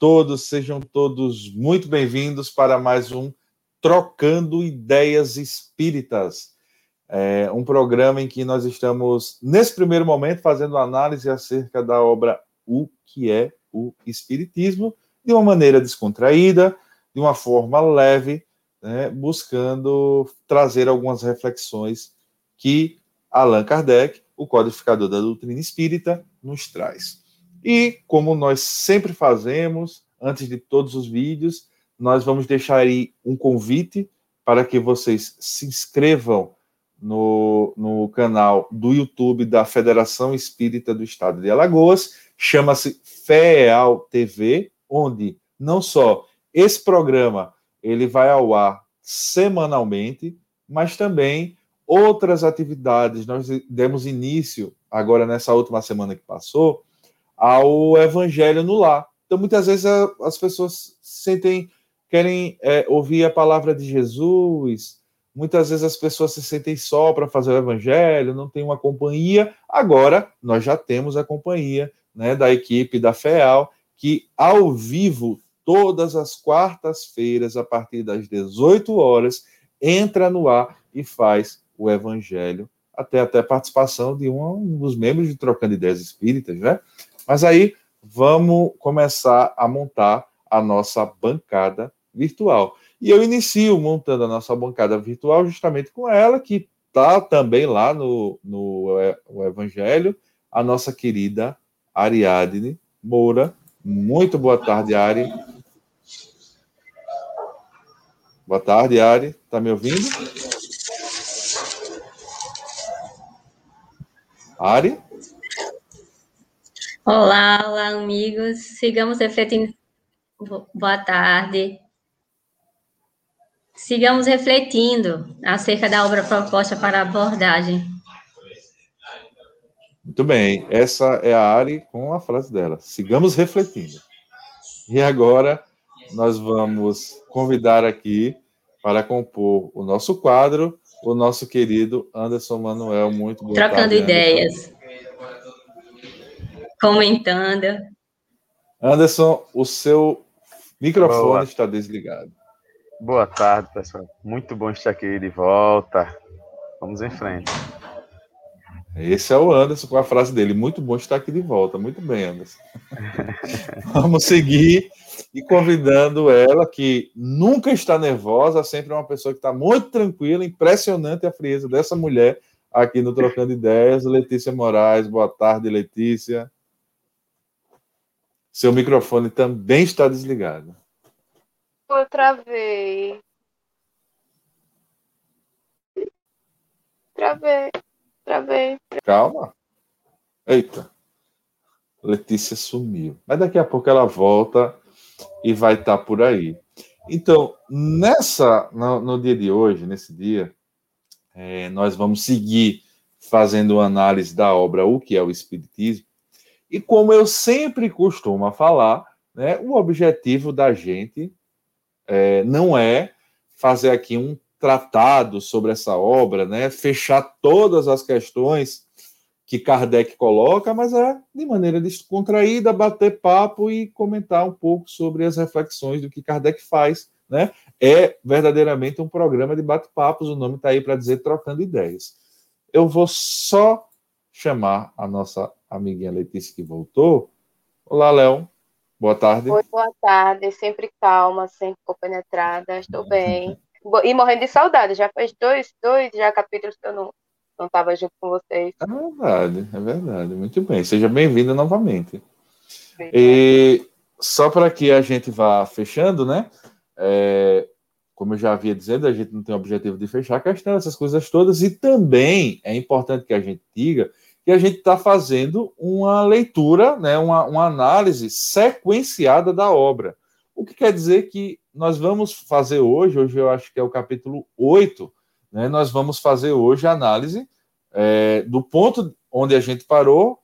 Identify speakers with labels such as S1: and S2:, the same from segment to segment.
S1: Todos, sejam todos muito bem-vindos para mais um Trocando Ideias Espíritas. É um programa em que nós estamos, nesse primeiro momento, fazendo análise acerca da obra O que é o Espiritismo, de uma maneira descontraída, de uma forma leve, né, buscando trazer algumas reflexões que Allan Kardec, o codificador da doutrina espírita, nos traz. E, como nós sempre fazemos, antes de todos os vídeos, nós vamos deixar aí um convite para que vocês se inscrevam no, no canal do YouTube da Federação Espírita do Estado de Alagoas, chama-se FEAL TV, onde não só esse programa ele vai ao ar semanalmente, mas também outras atividades. Nós demos início agora nessa última semana que passou ao evangelho no lar. Então, muitas vezes a, as pessoas sentem, querem é, ouvir a palavra de Jesus, muitas vezes as pessoas se sentem só para fazer o evangelho, não tem uma companhia. Agora, nós já temos a companhia né, da equipe da FEAL, que ao vivo, todas as quartas-feiras, a partir das 18 horas, entra no ar e faz o evangelho, até até participação de um dos membros de Trocando Ideias Espíritas, né? Mas aí vamos começar a montar a nossa bancada virtual. E eu inicio montando a nossa bancada virtual justamente com ela, que está também lá no, no é, o Evangelho, a nossa querida Ariadne Moura. Muito boa tarde, Ari. Boa tarde, Ari. Está me ouvindo? Ari?
S2: Olá, olá, amigos. Sigamos refletindo. Boa tarde. Sigamos refletindo acerca da obra proposta para abordagem.
S1: Muito bem, essa é a Ari com a frase dela. Sigamos refletindo. E agora nós vamos convidar aqui para compor o nosso quadro o nosso querido Anderson Manuel. Muito
S2: boa Trocando tarde, ideias comentando.
S1: Anderson, o seu microfone Boa. está desligado.
S3: Boa tarde, pessoal. Muito bom estar aqui de volta. Vamos em frente.
S1: Esse é o Anderson com a frase dele. Muito bom estar aqui de volta. Muito bem, Anderson. Vamos seguir e convidando ela, que nunca está nervosa, sempre é uma pessoa que está muito tranquila. Impressionante a frieza dessa mulher aqui no Trocando Ideias. Letícia Moraes. Boa tarde, Letícia. Seu microfone também está desligado.
S4: Eu travei. Travei. Travei.
S1: Calma. Eita. Letícia sumiu. Mas daqui a pouco ela volta e vai estar tá por aí. Então, nessa, no, no dia de hoje, nesse dia, é, nós vamos seguir fazendo análise da obra O que é o Espiritismo. E como eu sempre costumo falar, né, o objetivo da gente é, não é fazer aqui um tratado sobre essa obra, né, fechar todas as questões que Kardec coloca, mas é de maneira descontraída, bater papo e comentar um pouco sobre as reflexões do que Kardec faz. Né? É verdadeiramente um programa de bate-papos, o nome está aí para dizer trocando ideias. Eu vou só chamar a nossa amiguinha Letícia que voltou. Olá, Léo. Boa tarde.
S4: Oi, boa tarde. Sempre calma, sempre compenetrada. Estou bem. E morrendo de saudade. Já faz dois, dois já capítulos que eu não não estava junto com vocês. É
S1: verdade, é verdade. Muito bem. Seja bem-vinda novamente. E só para que a gente vá fechando, né? É, como eu já havia dizendo, a gente não tem o objetivo de fechar a questão, essas coisas todas, e também é importante que a gente diga que a gente está fazendo uma leitura, né, uma, uma análise sequenciada da obra. O que quer dizer que nós vamos fazer hoje, hoje eu acho que é o capítulo 8, né, nós vamos fazer hoje a análise é, do ponto onde a gente parou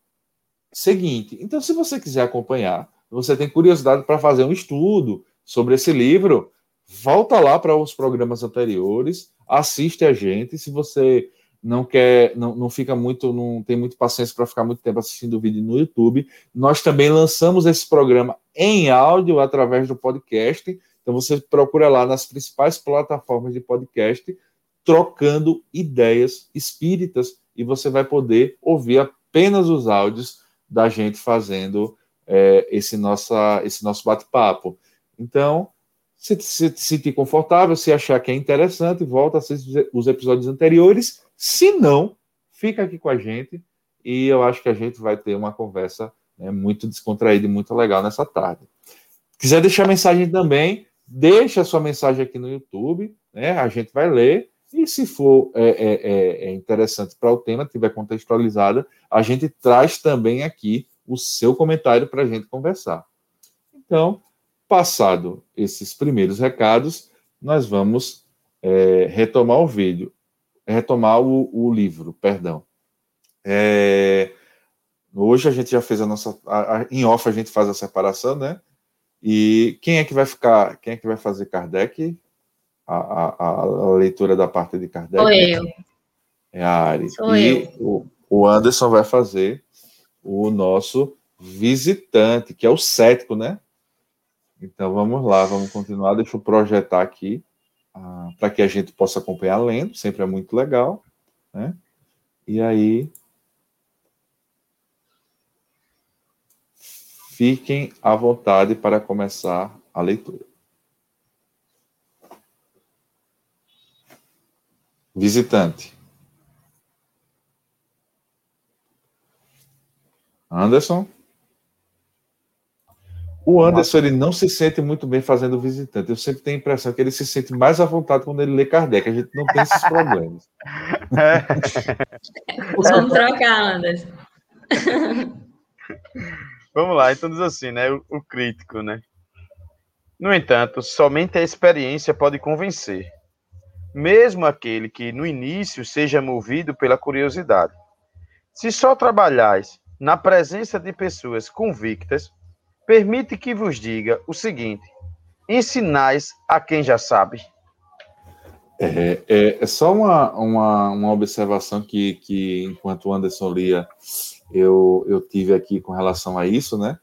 S1: seguinte. Então, se você quiser acompanhar, você tem curiosidade para fazer um estudo sobre esse livro, volta lá para os programas anteriores, assiste a gente. Se você não quer, não, não fica muito, não tem muito paciência para ficar muito tempo assistindo o vídeo no YouTube, nós também lançamos esse programa em áudio através do podcast. Então você procura lá nas principais plataformas de podcast, trocando ideias espíritas, e você vai poder ouvir apenas os áudios da gente fazendo é, esse, nossa, esse nosso bate-papo. Então, se se sentir confortável, se achar que é interessante, volta a assistir os episódios anteriores. Se não, fica aqui com a gente e eu acho que a gente vai ter uma conversa né, muito descontraída e muito legal nessa tarde. Quiser deixar mensagem também, deixa a sua mensagem aqui no YouTube, né? A gente vai ler. E se for é, é, é, é interessante para o tema, tiver contextualizada, a gente traz também aqui o seu comentário para a gente conversar. Então, Passado esses primeiros recados, nós vamos é, retomar o vídeo, retomar o, o livro, perdão. É, hoje a gente já fez a nossa, a, a, em off a gente faz a separação, né? E quem é que vai ficar, quem é que vai fazer Kardec? A, a, leitura da parte de Kardec?
S2: Sou eu.
S1: É a Ari.
S2: Sou
S1: e
S2: eu.
S1: O, o Anderson vai fazer o nosso visitante, que é o cético, né? Então vamos lá, vamos continuar. Deixa eu projetar aqui ah, para que a gente possa acompanhar lendo, sempre é muito legal. Né? E aí. Fiquem à vontade para começar a leitura. Visitante. Anderson. O Anderson ele não se sente muito bem fazendo visitante. Eu sempre tenho a impressão que ele se sente mais à vontade quando ele lê Kardec. A gente não tem esses problemas.
S2: Vamos trocar, Anderson.
S3: Vamos lá, então diz assim, né? O, o crítico, né? No entanto, somente a experiência pode convencer, mesmo aquele que no início seja movido pela curiosidade. Se só trabalhais na presença de pessoas convictas, permite que vos diga o seguinte: ensinais a quem já sabe.
S1: É, é, é só uma, uma, uma, observação que, que, enquanto o Anderson lia, eu, eu tive aqui com relação a isso, né?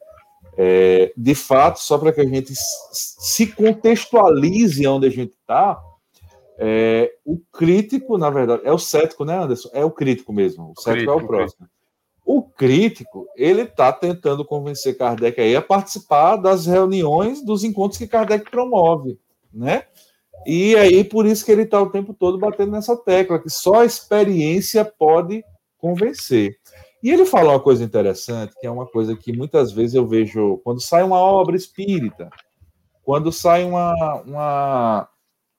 S1: É, de fato, só para que a gente se contextualize onde a gente está, é, o crítico, na verdade, é o cético, né, Anderson? É o crítico mesmo. O cético é o próximo. O crítico, ele está tentando convencer Kardec aí a participar das reuniões, dos encontros que Kardec promove, né? E aí, por isso que ele está o tempo todo batendo nessa tecla, que só a experiência pode convencer. E ele fala uma coisa interessante, que é uma coisa que muitas vezes eu vejo quando sai uma obra espírita, quando sai uma, uma,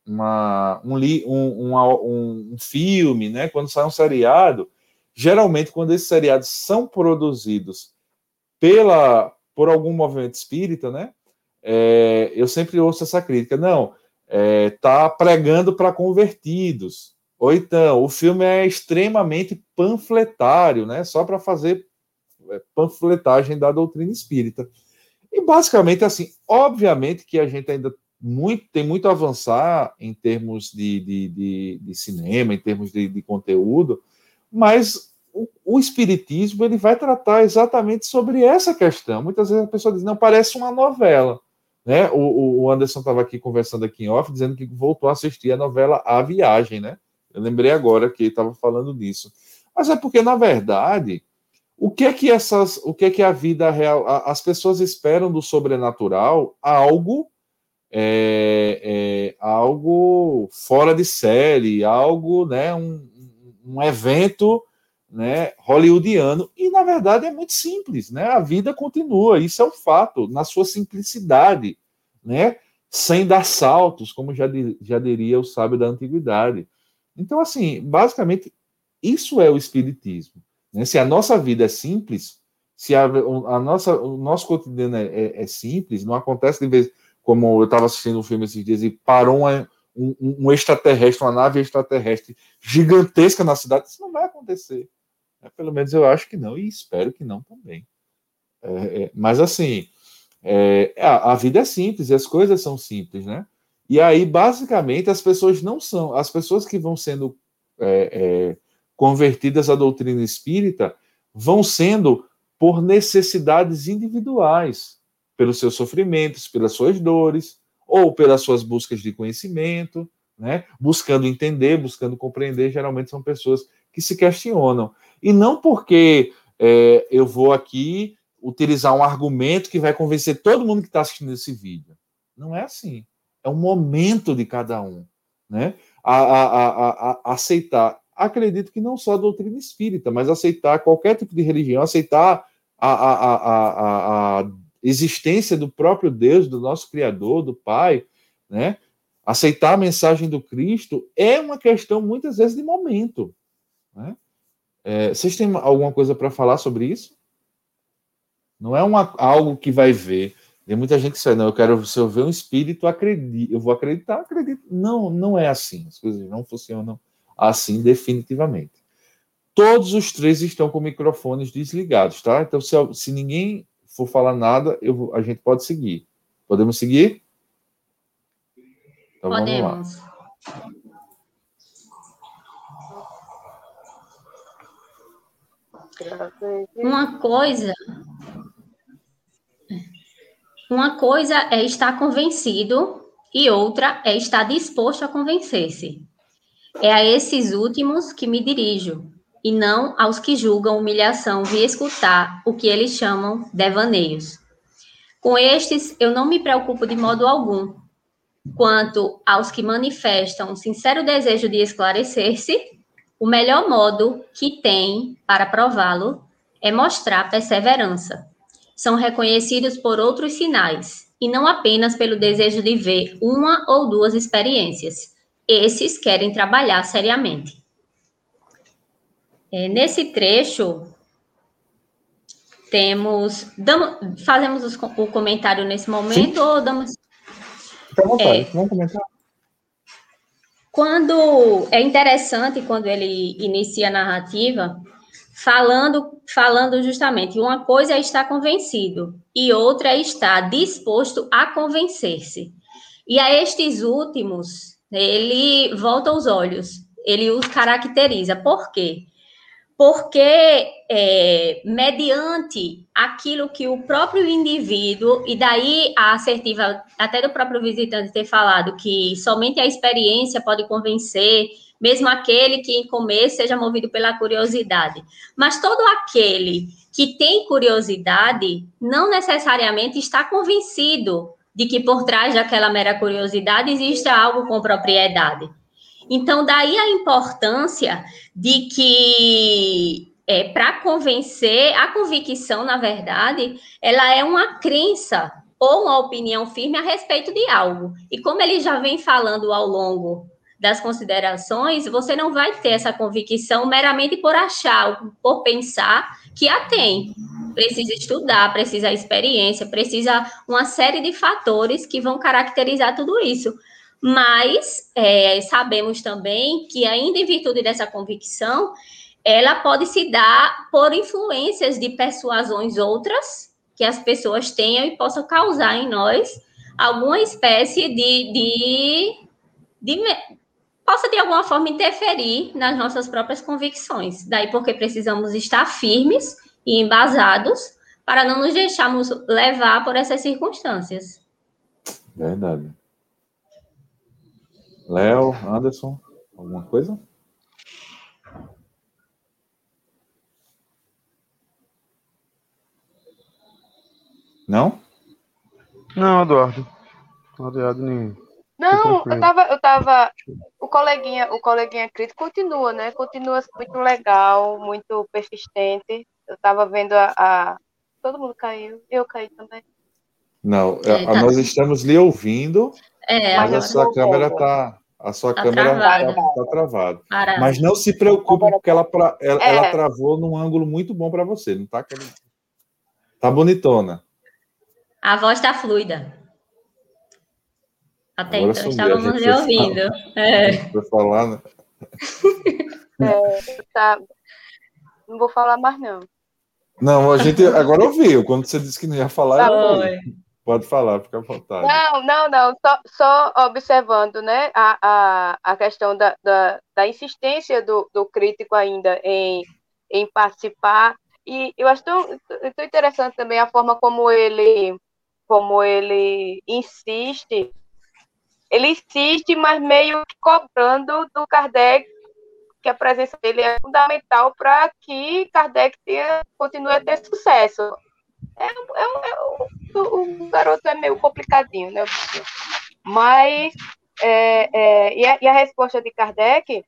S1: uma um, um, um, um filme, né? quando sai um seriado, geralmente quando esses seriados são produzidos pela por algum movimento espírita, né? É, eu sempre ouço essa crítica. Não, é, tá pregando para convertidos. Ou então, o filme é extremamente panfletário, né? Só para fazer é, panfletagem da doutrina espírita. E basicamente assim, obviamente que a gente ainda muito, tem muito a avançar em termos de, de, de, de cinema, em termos de, de conteúdo, mas o, o, espiritismo ele vai tratar exatamente sobre essa questão. Muitas vezes a pessoa diz, não, parece uma novela. Né? O, o Anderson estava aqui conversando aqui em off, dizendo que voltou a assistir a novela A Viagem, né? Eu lembrei agora que ele estava falando disso. Mas é porque, na verdade, o que é que essas, o que é que a vida real, as pessoas esperam do sobrenatural algo é, é, algo fora de série, algo, né, um, um evento né, hollywoodiano, e na verdade é muito simples, né? A vida continua, isso é o um fato, na sua simplicidade, né? Sem dar saltos, como já, já diria o sábio da antiguidade. Então, assim, basicamente, isso é o espiritismo. Né? Se a nossa vida é simples, se a, a nossa, o nosso cotidiano é, é, é, simples, não acontece de vez, como eu estava assistindo um filme esses dias e parou uma, um, um extraterrestre, uma nave extraterrestre gigantesca na cidade, isso não vai acontecer. É, pelo menos eu acho que não, e espero que não também. É, é, mas assim, é, a, a, vida é simples e as coisas são simples, né? E aí, basicamente, as pessoas não são, as pessoas que vão sendo é, é, convertidas à doutrina espírita vão sendo por necessidades individuais, pelos seus sofrimentos, pelas suas dores, ou pelas suas buscas de conhecimento, né? buscando entender, buscando compreender. Geralmente são pessoas que se questionam. E não porque é, eu vou aqui utilizar um argumento que vai convencer todo mundo que está assistindo esse vídeo. Não é assim. É um momento de cada um. Né? A, a, a, a aceitar acredito que não só a doutrina espírita, mas aceitar qualquer tipo de religião, aceitar a, a, a, a, existência do próprio Deus, do nosso Criador, do Pai, né? Aceitar a mensagem do Cristo é uma questão, muitas vezes, de momento. Né? É, vocês têm alguma coisa para falar sobre isso? Não é uma, algo que vai ver. Tem muita gente que diz, não, eu quero, se eu ver um espírito, acredito, eu vou acreditar, acredito. Não, não é assim. As coisas não funcionam assim definitivamente. Todos os três estão com microfones desligados, tá? Então, se, se ninguém for falar nada, eu, a gente pode seguir. Podemos seguir?
S2: Então, Podemos. Uma coisa. Uma coisa é estar convencido e outra é estar disposto a convencer-se. É a esses últimos que me dirijo, e não aos que julgam humilhação via escutar o que eles chamam devaneios. Com estes, eu não me preocupo de modo algum. Quanto aos que manifestam um sincero desejo de esclarecer-se, o melhor modo que tem para prová-lo é mostrar perseverança. São reconhecidos por outros sinais, e não apenas pelo desejo de ver uma ou duas experiências esses querem trabalhar seriamente. É, nesse trecho, temos. Damos, fazemos os, o comentário nesse momento Sim. ou damos.
S1: Vontade, é, vamos comentar.
S2: Quando é interessante quando ele inicia a narrativa, falando, falando justamente, uma coisa é estar convencido e outra é estar disposto a convencer-se. E a estes últimos, ele volta os olhos, ele os caracteriza. Por quê? Porque, é, mediante aquilo que o próprio indivíduo, e daí a assertiva, até do próprio visitante ter falado que somente a experiência pode convencer, mesmo aquele que em começo seja movido pela curiosidade. Mas todo aquele que tem curiosidade não necessariamente está convencido de que por trás daquela mera curiosidade existe algo com propriedade. Então, daí a importância de que, é, para convencer, a convicção, na verdade, ela é uma crença ou uma opinião firme a respeito de algo. E como ele já vem falando ao longo das considerações, você não vai ter essa convicção meramente por achar, por pensar que a tem precisa estudar, precisa experiência, precisa uma série de fatores que vão caracterizar tudo isso. Mas é, sabemos também que, ainda em virtude dessa convicção, ela pode se dar por influências de persuasões outras que as pessoas tenham e possam causar em nós alguma espécie de, de, de possa de alguma forma interferir nas nossas próprias convicções. Daí porque precisamos estar firmes e embasados para não nos deixarmos levar por essas circunstâncias.
S1: Verdade. Léo, Anderson, alguma coisa? Não?
S3: Não, Eduardo. Eduardo nem.
S4: Não, eu tava, eu tava. O coleguinha, o coleguinha crítico continua, né? Continua muito legal, muito persistente. Eu estava vendo a, a, Todo mundo caiu. Eu caí também.
S1: Não, é, tá... nós estamos lhe ouvindo,
S2: é,
S1: mas a sua câmera está. A sua tá câmera está tá travada. Tá mas não se preocupe, porque ela, ela, é. ela travou num ângulo muito bom para você, não está. Tá bonitona.
S2: A voz está fluida. Até Agora então, estávamos lhe ouvindo. É.
S1: falar, né?
S4: É, tá. Não vou falar mais, não.
S1: Não, a gente agora ouviu. Quando você disse que não ia falar,
S2: tá
S1: Pode falar, fica à vontade.
S4: Não, não, não, só, só observando né, a, a, a questão da, da, da insistência do, do crítico ainda em, em participar. E eu acho tão, tão interessante também a forma como ele, como ele insiste. Ele insiste, mas meio que cobrando do Kardec que a presença dele é fundamental para que Kardec tenha, continue a ter sucesso. É, é, é, o, o, garoto é meio complicadinho, né? Mas, é, é, e, a, e, a, resposta de Kardec,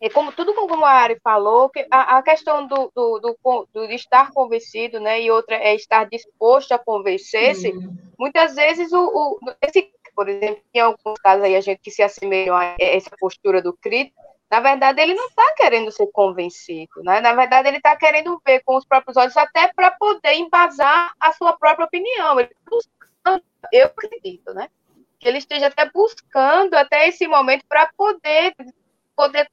S4: é como tudo como a Ari falou, que a, a questão do, do, do, do, estar convencido, né? E outra é estar disposto a convencer-se. Uhum. Muitas vezes, o, o, esse, por exemplo, em alguns casos aí a gente que se assemelham a essa postura do crítico, na verdade, ele não está querendo ser convencido, né? Na verdade, ele está querendo ver com os próprios olhos, até para poder embasar a sua própria opinião. Ele tá buscando, eu acredito, né? Que ele esteja até buscando até esse momento para poder poder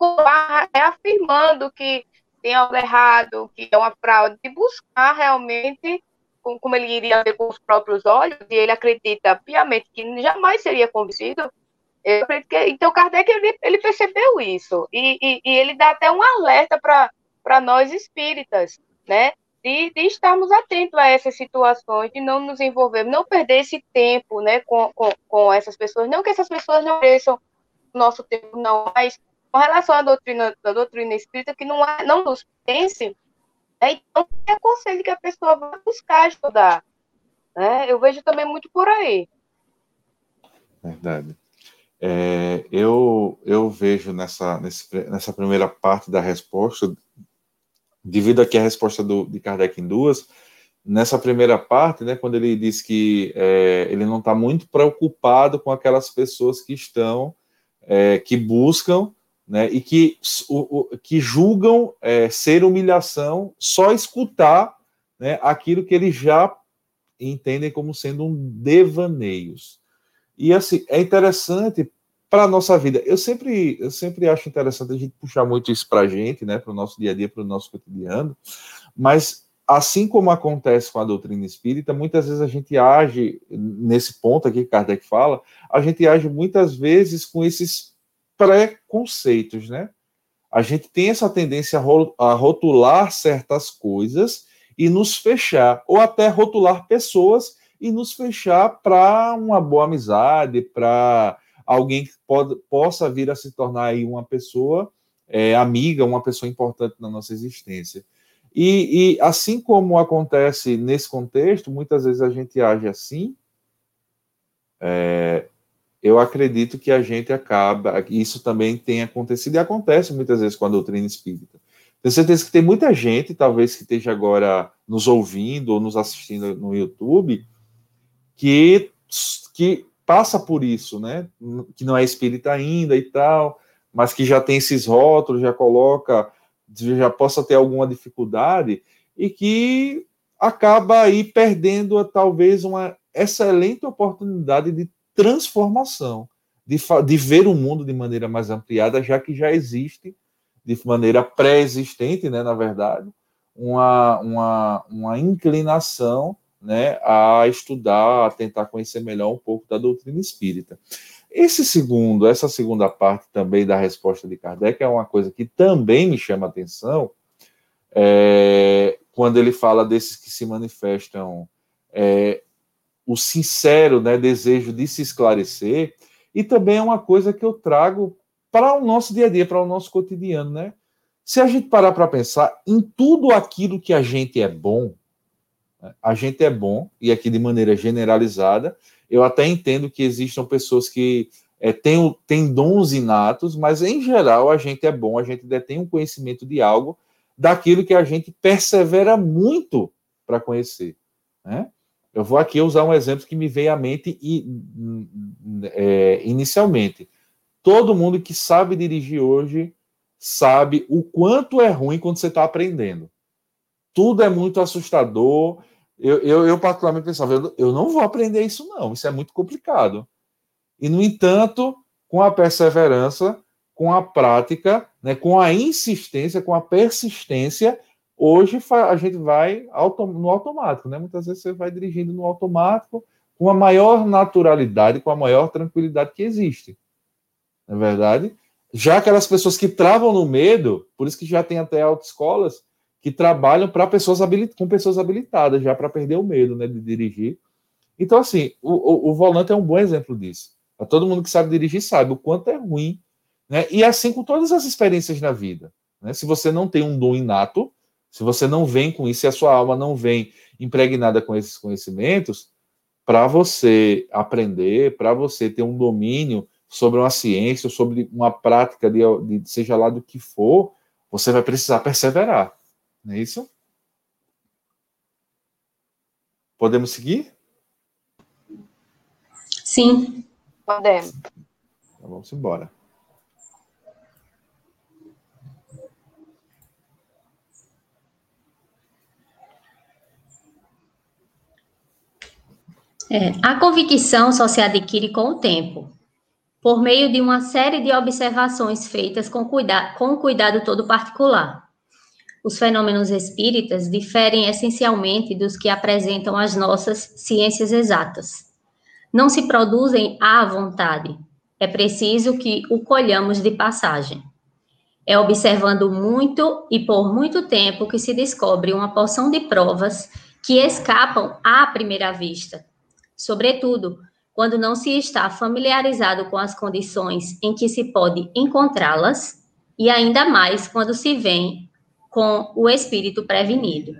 S4: afirmando que tem algo errado, que é uma fraude, e buscar realmente como ele iria ver com os próprios olhos, e ele acredita piamente que jamais seria convencido, eu acredito que, então, Kardec ele, ele percebeu isso, e, e, e, ele dá até um alerta para nós espíritas, né? De, de, estarmos atentos a essas situações, de não nos envolvermos, não perder esse tempo né, com, com, com essas pessoas. Não que essas pessoas não mereçam nosso tempo, não, mas com relação à doutrina, à doutrina espírita, que não, não nos pense, né, então é aconselho que a pessoa vá buscar estudar. Né? Eu vejo também muito por aí.
S1: Verdade. É, eu, eu vejo nessa, nessa primeira parte da resposta, devido aqui a resposta do, de Kardec em duas, nessa primeira parte, né, quando ele diz que é, ele não está muito preocupado com aquelas pessoas que estão, é, que buscam, né, e que, o, o, que julgam é, ser humilhação só escutar né, aquilo que eles já entendem como sendo um devaneios. E assim, é interessante para a nossa vida. Eu sempre, eu sempre acho interessante a gente puxar muito isso para a gente, né, para o nosso dia a dia, para o nosso cotidiano, mas assim como acontece com a doutrina espírita, muitas vezes a gente age, nesse ponto aqui que Kardec fala, a gente age muitas vezes com esses preconceitos, né? A gente tem essa tendência a rotular certas coisas e nos fechar, ou até rotular pessoas e nos fechar para uma boa amizade, para alguém que pode, possa vir a se tornar aí uma pessoa é, amiga, uma pessoa importante na nossa existência. E, e, assim como acontece nesse contexto, muitas vezes a gente age assim, é, eu acredito que a gente acaba, isso também tem acontecido e acontece muitas vezes com a doutrina espírita. Tenho certeza que tem muita gente, talvez que esteja agora nos ouvindo ou nos assistindo no YouTube, que, que passa por isso, né? Que não é espírita ainda e tal, mas que já tem esses rótulos, já coloca, já possa ter alguma dificuldade e que acaba aí perdendo talvez uma excelente oportunidade de transformação, de, de ver o mundo de maneira mais ampliada, já que já existe de maneira pré-existente, né, na verdade, uma, uma, uma inclinação né, a estudar, a tentar conhecer melhor um pouco da doutrina espírita. Esse segundo, essa segunda parte também da resposta de Kardec é uma coisa que também me chama atenção, é, quando ele fala desses que se manifestam é, o sincero né, desejo de se esclarecer, e também é uma coisa que eu trago para o nosso dia a dia, para o nosso cotidiano, né? Se a gente parar para pensar em tudo aquilo que a gente é bom, a gente é bom, e aqui de maneira generalizada, eu até entendo que existam pessoas que é, têm, têm dons inatos, mas em geral a gente é bom, a gente detém um conhecimento de algo daquilo que a gente persevera muito para conhecer. Né? Eu vou aqui usar um exemplo que me veio à mente e, é, inicialmente. Todo mundo que sabe dirigir hoje sabe o quanto é ruim quando você está aprendendo. Tudo é muito assustador, eu, eu, eu particularmente pensava, eu, não vou aprender isso, não, isso é muito complicado. E, no entanto, com a perseverança, com a prática, né, com a insistência, com a persistência, hoje a gente vai no automático, né? Muitas vezes você vai dirigindo no automático, com a maior naturalidade, com a maior tranquilidade que existe. Não é verdade? Já aquelas pessoas que travam no medo, por isso que já tem até autoescolas que trabalham para pessoas com pessoas habilitadas, já para perder o medo né, de dirigir. Então, assim, o, o, o, volante é um bom exemplo disso. Todo mundo que sabe dirigir sabe o quanto é ruim. Né? E assim com todas as experiências na vida. Né? Se você não tem um dom inato, se você não vem com isso, se a sua alma não vem impregnada com esses conhecimentos, para você aprender, para você ter um domínio sobre uma ciência, sobre uma prática de, de, seja lá do que for, você vai precisar perseverar. Não é isso? Podemos seguir?
S2: Sim.
S4: Podemos.
S1: Então, vamos embora.
S2: É, a convicção só se adquire com o tempo, por meio de uma série de observações feitas com, cuida com cuidado todo particular. Os fenômenos espíritas diferem essencialmente dos que apresentam as nossas ciências exatas. Não se produzem à vontade, é preciso que o colhamos de passagem. É observando muito e por muito tempo que se descobre uma porção de provas que escapam à primeira vista sobretudo quando não se está familiarizado com as condições em que se pode encontrá-las, e ainda mais quando se vem com o espírito prevenido.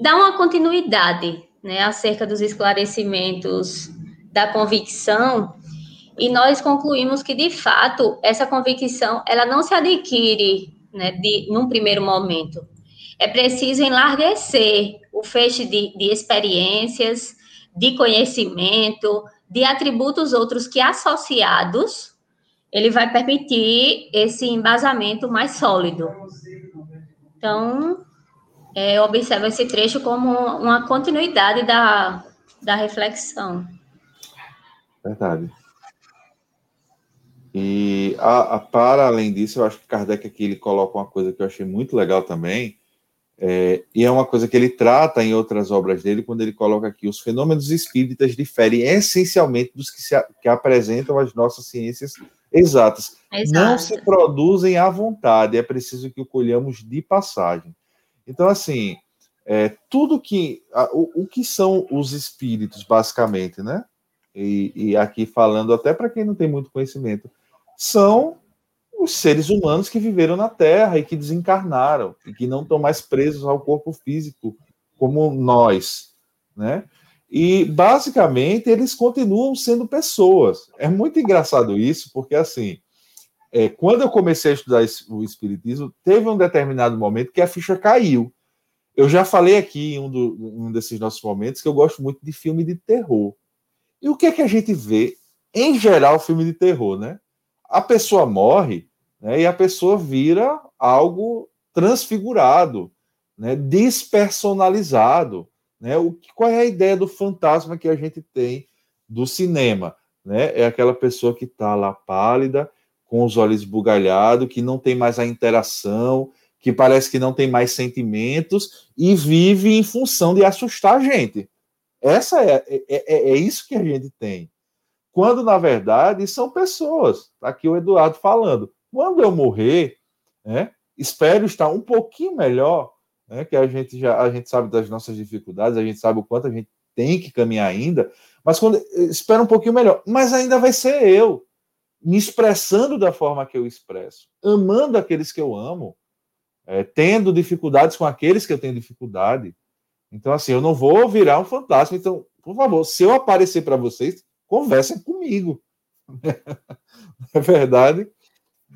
S2: Dá uma continuidade né, acerca dos esclarecimentos da convicção, e nós concluímos que, de fato, essa convicção ela não se adquire né, de, num primeiro momento. É preciso enlarguecer o feixe de, de experiências, de conhecimento, de atributos outros que associados, ele vai permitir esse embasamento mais sólido. Então, é, eu observo esse trecho como uma continuidade da, da reflexão.
S1: Verdade. E a, a, para além disso, eu acho que Kardec aqui ele coloca uma coisa que eu achei muito legal também, é, e é uma coisa que ele trata em outras obras dele, quando ele coloca aqui: os fenômenos espíritas diferem essencialmente dos que, se, que apresentam as nossas ciências exatas. Exato. Não se produzem à vontade, é preciso que o colhamos de passagem. Então, assim, é, tudo que. A, o, o, que são os espíritos, basicamente, né? E, e aqui falando até para quem não tem muito conhecimento, são os seres humanos que viveram na Terra e que desencarnaram e que não estão mais presos ao corpo físico como nós, né? E basicamente eles continuam sendo pessoas. É muito engraçado isso, porque assim, é, quando eu comecei a estudar o espiritismo, teve um determinado momento que a ficha caiu. Eu já falei aqui em um, do, um desses nossos momentos que eu gosto muito de filme de terror. E o que é que a gente vê em geral filme de terror, né? A pessoa morre né, e a pessoa vira algo transfigurado, né, despersonalizado. Né? O, qual é a ideia do fantasma que a gente tem do cinema? Né? É aquela pessoa que está lá pálida, com os olhos bugalhados, que não tem mais a interação, que parece que não tem mais sentimentos e vive em função de assustar a gente. Essa é, é, é, é isso que a gente tem. Quando, na verdade, são pessoas. Tá aqui o Eduardo falando. Quando eu morrer, né, espero estar um pouquinho melhor, né, que a gente já a gente sabe das nossas dificuldades, a gente sabe o quanto a gente tem que caminhar ainda, mas quando espero um pouquinho melhor, mas ainda vai ser eu me expressando da forma que eu expresso, amando aqueles que eu amo, é, tendo dificuldades com aqueles que eu tenho dificuldade. Então, assim, eu não vou virar um fantasma. Então, por favor, se eu aparecer para vocês, conversem comigo. é verdade?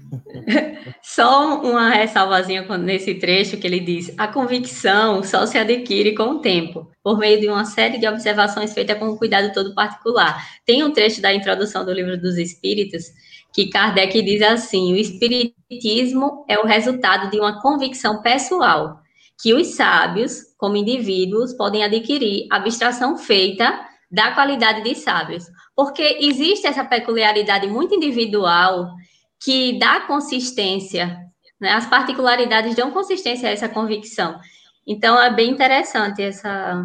S2: Só uma ressalvazinha nesse trecho que ele diz: a convicção só se adquire com o tempo, por meio de uma série de observações feitas com um cuidado todo particular. Tem um trecho da introdução do livro dos Espíritos que Kardec diz assim: o Espiritismo é o resultado de uma convicção pessoal que os sábios, como indivíduos, podem adquirir abstração feita da qualidade de sábios, porque existe essa peculiaridade muito individual que dá consistência, né? As particularidades dão consistência a essa convicção. Então, é bem interessante essa,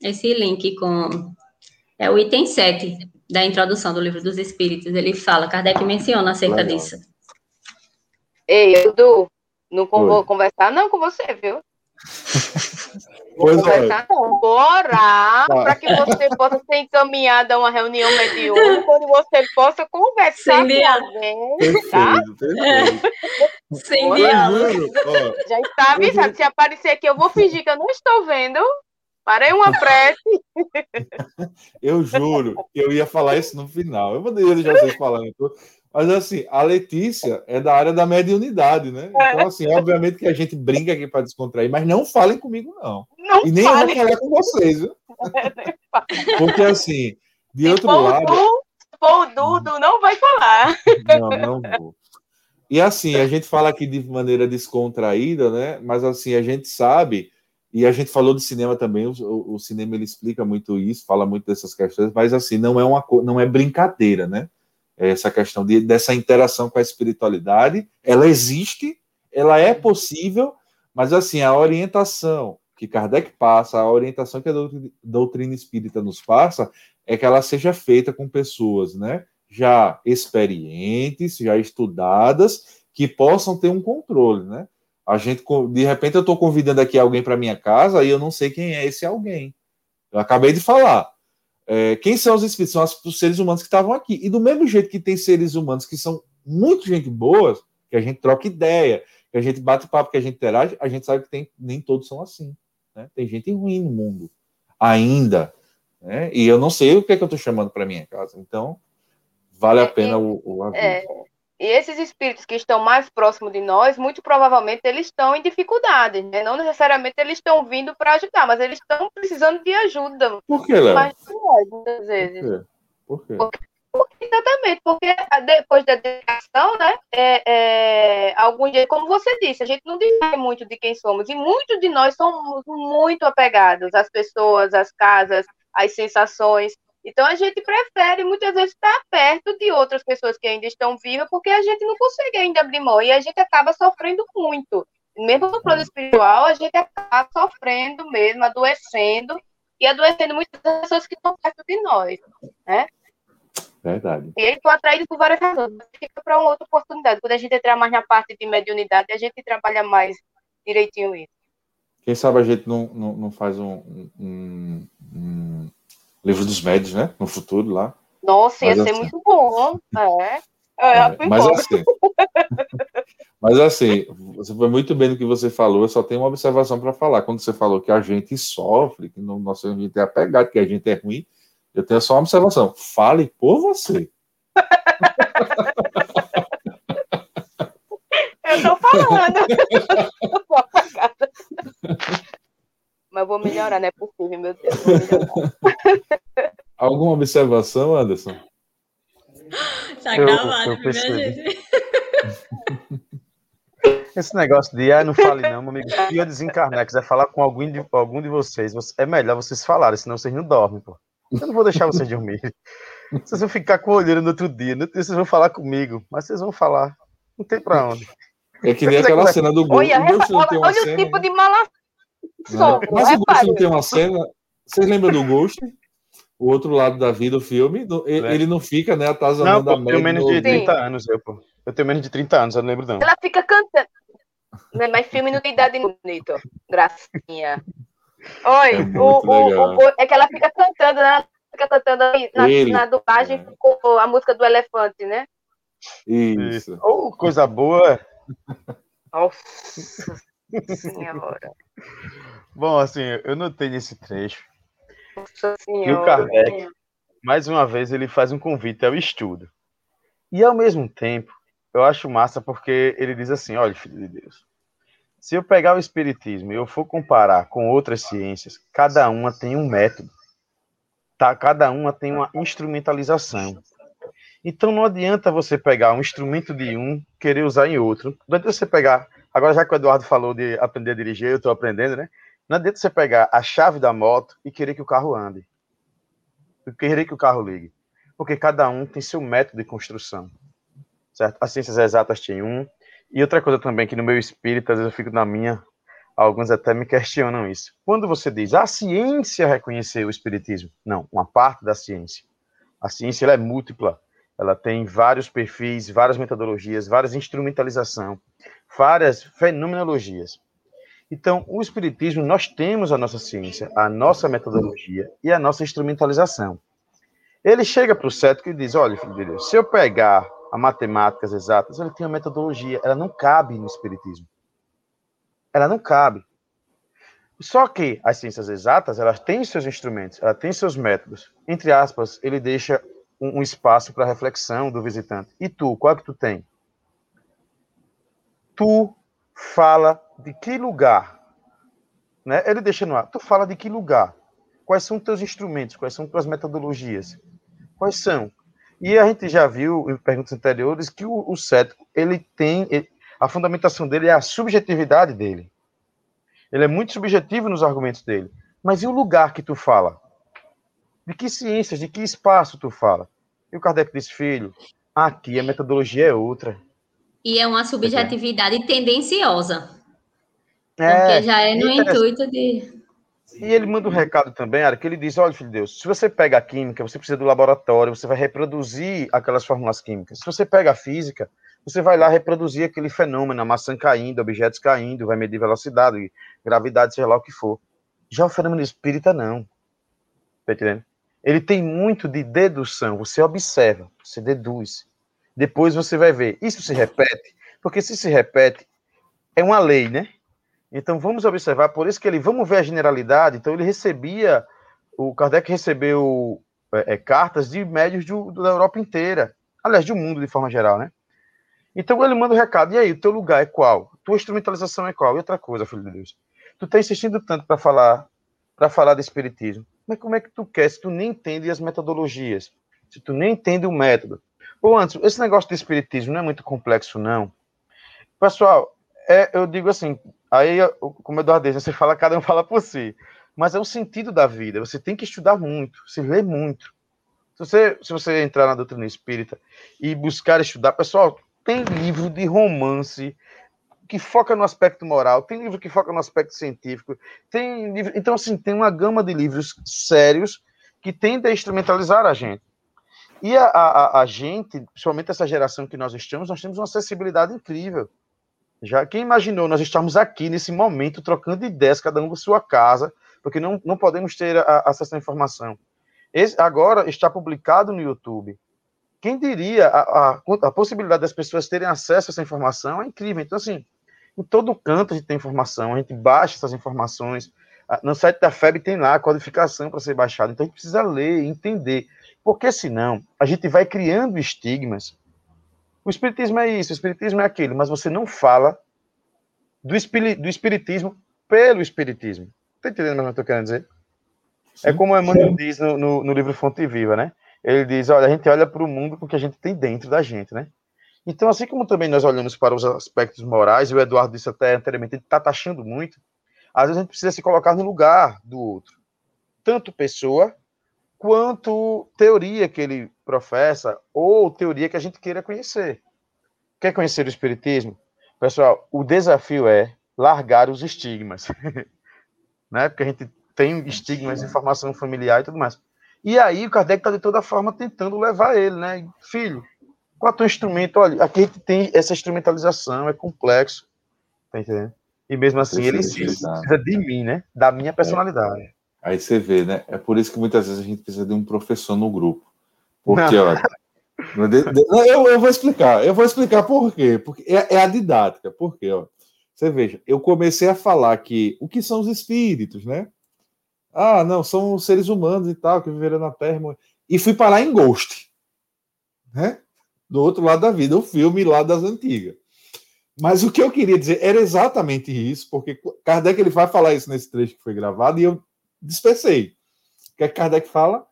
S2: esse link com É o item 7 da introdução do livro dos Espíritos. Ele fala, Kardec menciona acerca Legal. disso.
S4: Ei, Edu, não vou conversar não com você, viu?
S1: Pois é. conversar,
S4: não. Bora! Para que você possa ser encaminhada a uma reunião mediúnica, onde você possa conversar Sem com alguém. Perfeito, tá? perfeito.
S2: Sem diálogo.
S4: Já está avisado. Se aparecer aqui, eu vou fingir que eu não estou vendo. Parei uma prece.
S1: eu juro que eu ia falar isso no final. Eu poderia deixar vocês falando. Mas assim, a Letícia é da área da mediunidade, né? Então, assim, obviamente que a gente brinca aqui para descontrair, mas não falem comigo, não.
S4: não
S1: e nem fale. eu vou falar com vocês, viu? Porque assim, de outro lado.
S4: O Dudo não vai falar.
S1: Não, não vou. E assim, a gente fala aqui de maneira descontraída, né? Mas assim, a gente sabe, e a gente falou de cinema também, o, o cinema ele explica muito isso, fala muito dessas questões, mas assim, não é uma não é brincadeira, né? Essa questão de, dessa interação com a espiritualidade, ela existe, ela é possível, mas assim, a orientação que Kardec passa, a orientação que a doutrina espírita nos passa, é que ela seja feita com pessoas, né, já experientes, já estudadas, que possam ter um controle, né? A gente, de repente, eu estou convidando aqui alguém para minha casa e eu não sei quem é esse alguém. Eu acabei de falar. É, quem são os espíritos? São os seres humanos que estavam aqui. E do mesmo jeito que tem seres humanos que são muito gente boa, que a gente troca ideia, que a gente bate papo, que a gente interage, a gente sabe que tem, nem todos são assim. Né? Tem gente ruim no mundo ainda. Né? E eu não sei o que é que eu estou chamando para minha casa. Então, vale a é, pena o, o aviso.
S4: É, e esses espíritos que estão mais próximos de nós, muito provavelmente eles estão em dificuldades, né? Não necessariamente eles estão vindo para ajudar, mas eles estão precisando de ajuda.
S1: Por que, Léo?
S4: Mais de nós, muitas vezes.
S1: Por quê? Por quê?
S4: Porque, exatamente, porque depois da dedicação, né? É, é, algum dia, como você disse, a gente não diz muito de quem somos, e muitos de nós somos muito apegados às pessoas, às casas, às sensações. Então a gente prefere muitas vezes estar perto de outras pessoas que ainda estão vivas, porque a gente não consegue ainda abrir mão e a gente acaba sofrendo muito. Mesmo no plano espiritual, a gente acaba sofrendo mesmo, adoecendo e adoecendo muitas pessoas que estão perto de nós, né?
S1: Verdade.
S4: E eles estão atraídos por várias razões. Fica para uma outra oportunidade. Quando a gente entrar mais na parte de mediunidade, a gente trabalha mais direitinho isso.
S1: Quem sabe a gente não, não, não faz um, um, um livro dos médios, né? No futuro lá.
S4: Nossa, ia mas, ser assim, muito bom. É.
S1: É, mas assim, mas assim, você foi muito bem no que você falou. Eu só tenho uma observação para falar. Quando você falou que a gente sofre, que no nosso a gente é apegado, que a gente é ruim, eu tenho só uma observação. Fale por você.
S4: eu tô falando. Mas vou melhorar, não é possível, meu Deus.
S1: Alguma observação, Anderson?
S2: Tá gravado.
S3: Esse negócio de ah, não fale não, meu amigo. Se eu desencarnar, quiser falar com algum de, algum de vocês, é melhor vocês falarem, senão vocês não dormem, pô. Eu não vou deixar vocês dormir. Vocês vão ficar com olheira no outro dia. No outro dia vocês vão falar comigo, mas vocês vão falar. Não tem pra onde.
S1: É que nem aquela cena do
S4: Ghost. Olha, olha, olha o tipo de mala.
S1: Mas o Ghost não tem uma cena. Vocês lembram do Ghost? o outro lado da vida, o filme, é. ele não fica, né, atazanando
S3: não, pô, a Eu tenho menos de 30 anos, eu, pô. Eu tenho menos de 30 anos, eu não lembro não.
S4: Ela fica cantando. Não é mais filme não tem idade bonito. Gracinha. Oi, é, o, o, o, é que ela fica cantando, né? Ela fica cantando na, ele, na dublagem é. com a música do elefante, né?
S1: Isso.
S3: Oh, coisa boa.
S4: Nossa senhora.
S3: Bom, assim, eu notei nesse trecho e o Kardec, mais uma vez, ele faz um convite ao estudo. E ao mesmo tempo, eu acho massa porque ele diz assim: olha, filho de Deus, se eu pegar o Espiritismo e eu for comparar com outras ciências, cada uma tem um método, tá? cada uma tem uma instrumentalização. Então não adianta você pegar um instrumento de um, querer usar em outro. Não adianta você pegar. Agora, já que o Eduardo falou de aprender a dirigir, eu estou aprendendo, né? Não adianta você pegar a chave da moto e querer que o carro ande. E querer que o carro ligue. Porque cada um tem seu método de construção. Certo? As ciências exatas têm um. E outra coisa também, que no meu espírito, às vezes eu fico na minha. Alguns até me questionam isso. Quando você diz a ciência reconheceu o espiritismo, não, uma parte da ciência. A ciência é múltipla, ela tem vários perfis, várias metodologias, várias instrumentalização, várias fenomenologias. Então, o espiritismo, nós temos a nossa ciência, a nossa metodologia e a nossa instrumentalização. Ele chega para o cético e diz: olha, filho de Deus, se eu pegar a matemáticas exatas, ele tem uma metodologia, ela não cabe no espiritismo. Ela não cabe. Só que as ciências exatas, elas têm seus instrumentos, ela tem seus métodos. Entre aspas, ele deixa um, um espaço para reflexão do visitante. E tu, qual é que tu tem? Tu fala de que lugar? Né? Ele deixa no ar. Tu fala de que lugar? Quais são teus instrumentos? Quais são tuas metodologias? Quais são? E a gente já viu em perguntas anteriores que o, o cético, ele tem, ele, a fundamentação dele é a subjetividade dele. Ele é muito subjetivo nos argumentos dele. Mas e o lugar que tu fala? De que ciências, de que espaço tu fala? E o Kardec disse, filho, aqui a metodologia é outra.
S2: E é uma subjetividade tendenciosa. É, porque já é no intuito de.
S3: E ele manda um recado também, Ara, que ele diz: olha, filho de Deus, se você pega a química, você precisa do laboratório, você vai reproduzir aquelas fórmulas químicas. Se você pega a física, você vai lá reproduzir aquele fenômeno, a maçã caindo, objetos caindo, vai medir velocidade, gravidade, seja lá o que for. Já o fenômeno espírita, não. Tá entendendo? Ele tem muito de dedução. Você observa, você deduz. Depois você vai ver. Isso se repete, porque se se repete, é uma lei, né? Então vamos observar, por isso que ele, vamos ver a generalidade. Então ele recebia, o Kardec recebeu é, é, cartas de médios de, da Europa inteira, aliás, do mundo de forma geral, né? Então ele manda o um recado, e aí, o teu lugar é qual? Tua instrumentalização é qual? E outra coisa, filho de Deus. Tu tá insistindo tanto para falar, para falar de espiritismo. Mas como é que tu quer se tu nem entende as metodologias? Se tu nem entende o método? Ou antes, esse negócio de espiritismo não é muito complexo, não. Pessoal, é, eu digo assim, aí, como Eduardo diz, você fala, cada um fala por si. Mas é o sentido da vida. Você tem que estudar muito, se ler muito. Se você, se você entrar na doutrina espírita e buscar estudar, pessoal, tem livro de romance que foca no aspecto moral, tem livro que foca no aspecto científico, tem livro, então assim, tem uma gama de livros sérios que tendem a instrumentalizar a gente. E a, a, a gente, principalmente essa geração que nós estamos, nós temos uma acessibilidade incrível. Já quem imaginou nós estamos aqui nesse momento trocando ideias, cada um com sua casa, porque não, não podemos ter a, acesso à informação. Esse, agora está publicado no YouTube. Quem diria a, a, a, possibilidade das pessoas terem acesso a essa informação é incrível. Então, assim, em todo canto a gente tem informação, a gente baixa essas informações. No site da FEB tem lá a codificação para ser baixada. Então a gente precisa ler, entender. Porque senão a gente vai criando estigmas. O espiritismo é isso, o espiritismo é aquilo, mas você não fala do, do espiritismo pelo espiritismo. Está entendendo o que eu estou querendo dizer? É sim, é como o Emmanuel diz no, no, no livro Fonte Viva, né? Ele diz: olha, a gente olha para o mundo com o que a gente tem dentro da gente, né? Então, assim como também nós olhamos para os aspectos morais, e o Eduardo disse até anteriormente, ele está taxando muito, às vezes a gente precisa se colocar no lugar do outro. Tanto pessoa, quanto teoria que ele professa, ou teoria que a gente queira conhecer. Quer conhecer o Espiritismo? Pessoal, o desafio é largar os estigmas. né? Porque a gente tem estigmas, informação familiar e tudo mais. E aí o Kardec está de toda forma tentando levar ele, né? Filho, qual é o teu instrumento? Olha, aqui a gente tem essa instrumentalização, é complexo, tá entendendo? E mesmo assim ele precisa de mim, né? Da minha personalidade. É.
S1: Aí você vê, né? É por isso que muitas vezes a gente precisa de um professor no grupo. Porque, olha. eu, eu vou explicar, eu vou explicar por quê. Porque é, é a didática. Por quê? Ó. Você veja, eu comecei a falar que o que são os espíritos, né? Ah, não, são seres humanos e tal, que viveram na Terra. E fui parar em Ghost. Né? Do outro lado da vida, o filme lá das antigas. Mas o que eu queria dizer era exatamente isso, porque Kardec ele vai falar isso nesse trecho que foi gravado e eu dispersei. O que, é que Kardec fala?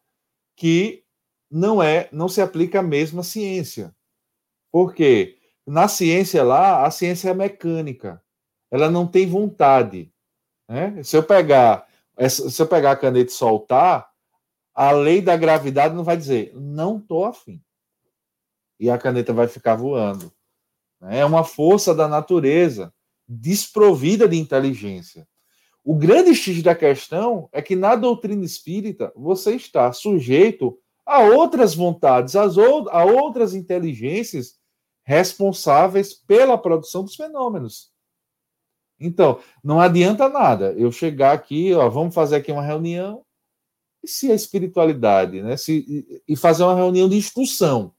S1: Que não é, não se aplica a mesma ciência. Porque na ciência lá, a ciência é mecânica. Ela não tem vontade. Né? Se eu pegar se eu pegar a caneta e soltar, a lei da gravidade não vai dizer, não estou afim. E a caneta vai ficar voando. É uma força da natureza desprovida de inteligência. O grande X da questão é que na doutrina espírita você está sujeito a outras vontades, a outras inteligências responsáveis pela produção dos fenômenos. Então, não adianta nada eu chegar aqui, ó, vamos fazer aqui uma reunião, e se a espiritualidade, né, se, e fazer uma reunião de instrução.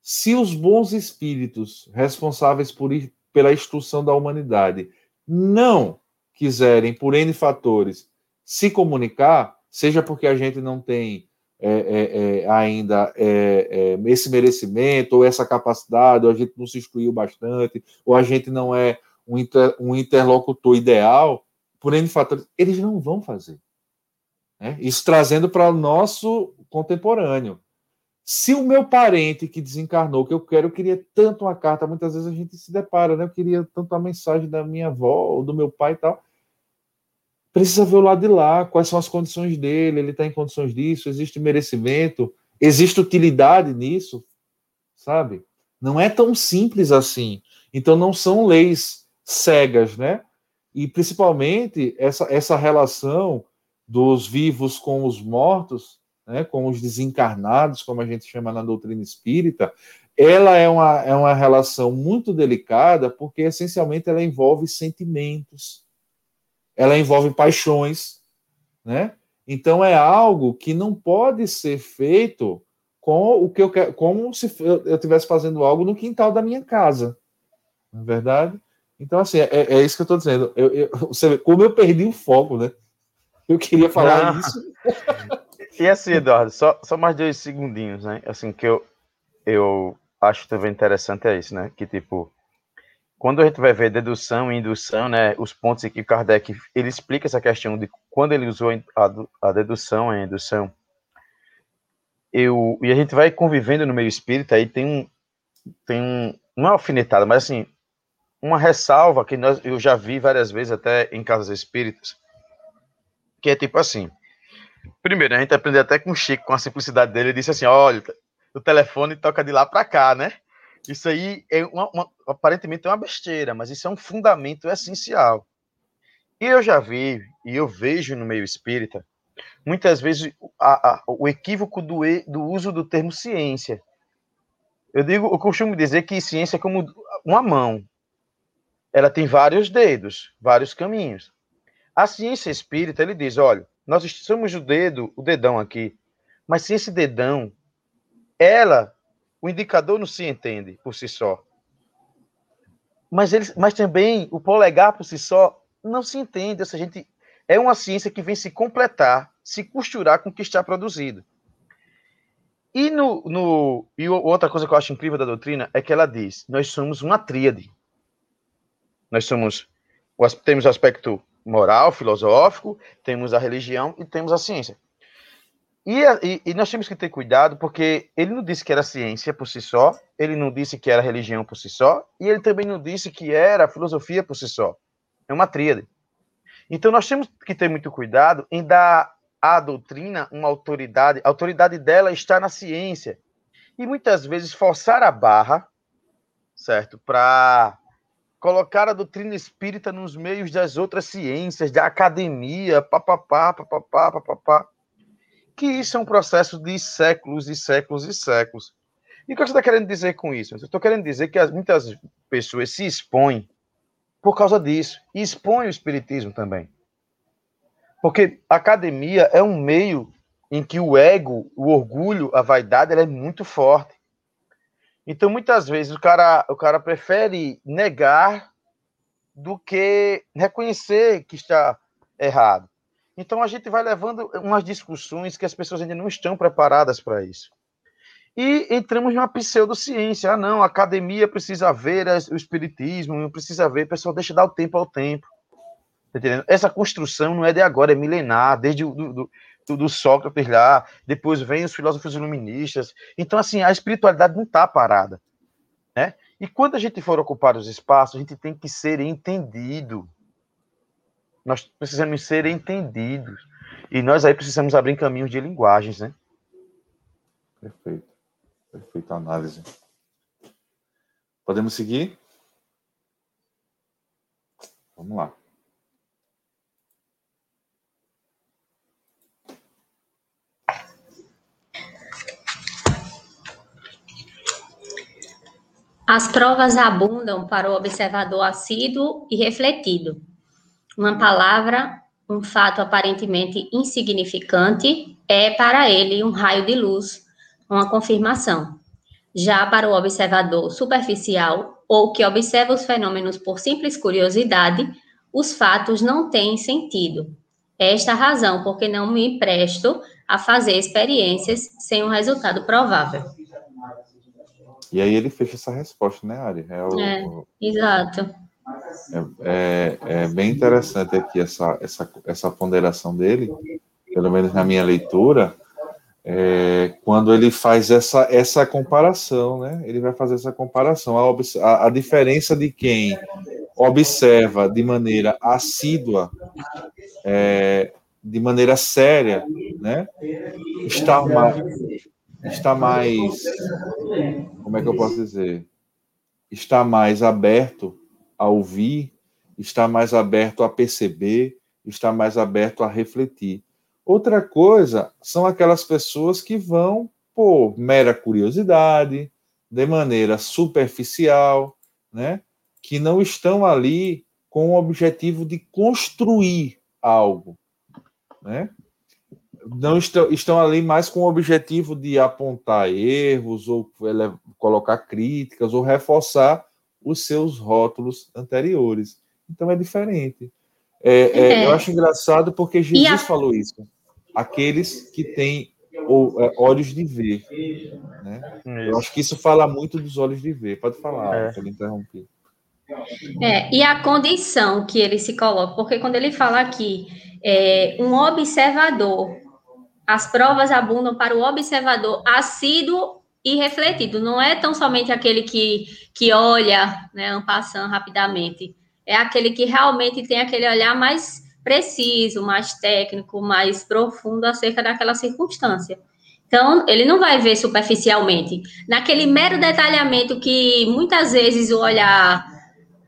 S1: Se os bons espíritos responsáveis por, pela instrução da humanidade não quiserem, por N fatores, se comunicar, seja porque a gente não tem é, é, é, ainda é, é, esse merecimento, ou essa capacidade, ou a gente não se instruiu bastante, ou a gente não é um, inter, um interlocutor ideal, por N fatores, eles não vão fazer. Né? Isso trazendo para o nosso contemporâneo. Se o meu parente que desencarnou, que eu quero, eu queria tanto uma carta, muitas vezes a gente se depara, né? Eu queria tanto a mensagem da minha avó ou do meu pai e tal. Precisa ver o lado de lá, quais são as condições dele, ele está em condições disso, existe merecimento, existe utilidade nisso, sabe? Não é tão simples assim. Então não são leis cegas, né? E principalmente essa, essa relação dos vivos com os mortos, né, com os desencarnados, como a gente chama na doutrina espírita, ela é uma, é uma relação muito delicada, porque essencialmente ela envolve sentimentos, ela envolve paixões, né? Então é algo que não pode ser feito com o que eu quero, como se eu estivesse fazendo algo no quintal da minha casa, não é verdade? Então assim é, é isso que eu estou dizendo. Eu, eu, você vê, como eu perdi o foco, né? Eu queria falar Não. isso.
S3: E assim, Eduardo, só, só mais dois segundinhos, né? Assim, que eu, eu acho também interessante é isso, né? Que, tipo, quando a gente vai ver dedução e indução, né? Os pontos em que Kardec, ele explica essa questão de quando ele usou a, a dedução e a indução, eu, e a gente vai convivendo no meio espírita, aí tem um, tem um, não é alfinetada, mas assim, uma ressalva que nós, eu já vi várias vezes até em casas espíritas, que é tipo assim. Primeiro, a gente aprendeu até com o Chico, com a simplicidade dele, ele disse assim: olha, o telefone toca de lá para cá, né? Isso aí é uma, uma, aparentemente é uma besteira, mas isso é um fundamento essencial. E eu já vi, e eu vejo no meio espírita, muitas vezes a, a, o equívoco do, do uso do termo ciência. Eu digo, eu costumo dizer que ciência é como uma mão. Ela tem vários dedos, vários caminhos. A ciência espírita, ele diz, olha, nós somos o dedo, o dedão aqui, mas se esse dedão, ela, o indicador não se entende por si só. Mas, ele, mas também o polegar por si só não se entende. Essa gente é uma ciência que vem se completar, se costurar com o que está produzido. E, no, no, e outra coisa que eu acho incrível da doutrina é que ela diz: nós somos uma tríade. Nós somos temos o aspecto moral, filosófico, temos a religião e temos a ciência. E, e, e, nós temos que ter cuidado, porque ele não disse que era ciência por si só, ele não disse que era religião por si só, e ele também não disse que era filosofia por si só. É uma tríade. Então nós temos que ter muito cuidado em dar à doutrina uma autoridade, a autoridade dela está na ciência. E muitas vezes forçar a barra, certo? Para colocar a doutrina espírita nos meios das outras ciências, da academia, papapá, papapá, papapá. Que isso é um processo de séculos e séculos e séculos. E o que você está querendo dizer com isso? Eu estou querendo dizer que muitas pessoas se expõem por causa disso. E expõem o espiritismo também. Porque a academia é um meio em que o ego, o orgulho, a vaidade, ela é muito forte. Então, muitas vezes, o cara, o cara prefere negar do que reconhecer que está errado. Então, a gente vai levando umas discussões que as pessoas ainda não estão preparadas para isso. E entramos numa pseudociência. Ah, não, a academia precisa ver o espiritismo, não precisa ver, pessoal deixa dar o tempo ao tempo. Tá entendendo? Essa construção não é de agora, é milenar, desde o do, do, do Sócrates lá, depois vem os filósofos iluministas. Então, assim, a espiritualidade não está parada. Né? E quando a gente for ocupar os espaços, a gente tem que ser entendido. Nós precisamos ser entendidos. E nós aí precisamos abrir caminhos de linguagens, né?
S1: Perfeito. Perfeita análise. Podemos seguir? Vamos lá.
S2: As provas abundam para o observador assíduo e refletido. Uma palavra, um fato aparentemente insignificante, é para ele um raio de luz, uma confirmação. Já para o observador superficial, ou que observa os fenômenos por simples curiosidade, os fatos não têm sentido. É esta a razão porque não me presto a fazer experiências sem um resultado provável.
S1: E aí ele fecha essa resposta, né, Ari?
S2: É, o, é exato.
S1: É, é, é, bem interessante aqui essa, essa, essa ponderação dele, pelo menos na minha leitura, é, quando ele faz essa, essa comparação, né? Ele vai fazer essa comparação, a, a, diferença de quem observa de maneira assídua, é, de maneira séria, né? Está mais, está mais, como é que eu posso dizer? Está mais aberto a ouvir, está mais aberto a perceber, está mais aberto a refletir. Outra coisa são aquelas pessoas que vão por mera curiosidade, de maneira superficial, né? que não estão ali com o objetivo de construir algo. Né? não estão, estão ali mais com o objetivo de apontar erros ou colocar críticas ou reforçar os seus rótulos anteriores. Então é diferente. É, é, é. Eu acho engraçado porque Jesus a... falou isso. Aqueles que têm ou, é, olhos de ver. Né? Eu acho que isso fala muito dos olhos de ver. Pode falar, é. eu interromper.
S2: É, e a condição que ele se coloca, porque quando ele fala aqui, é, um observador as provas abundam para o observador assíduo e refletido. Não é tão somente aquele que, que olha, né, passando rapidamente. É aquele que realmente tem aquele olhar mais preciso, mais técnico, mais profundo acerca daquela circunstância. Então, ele não vai ver superficialmente. Naquele mero detalhamento que muitas vezes o olhar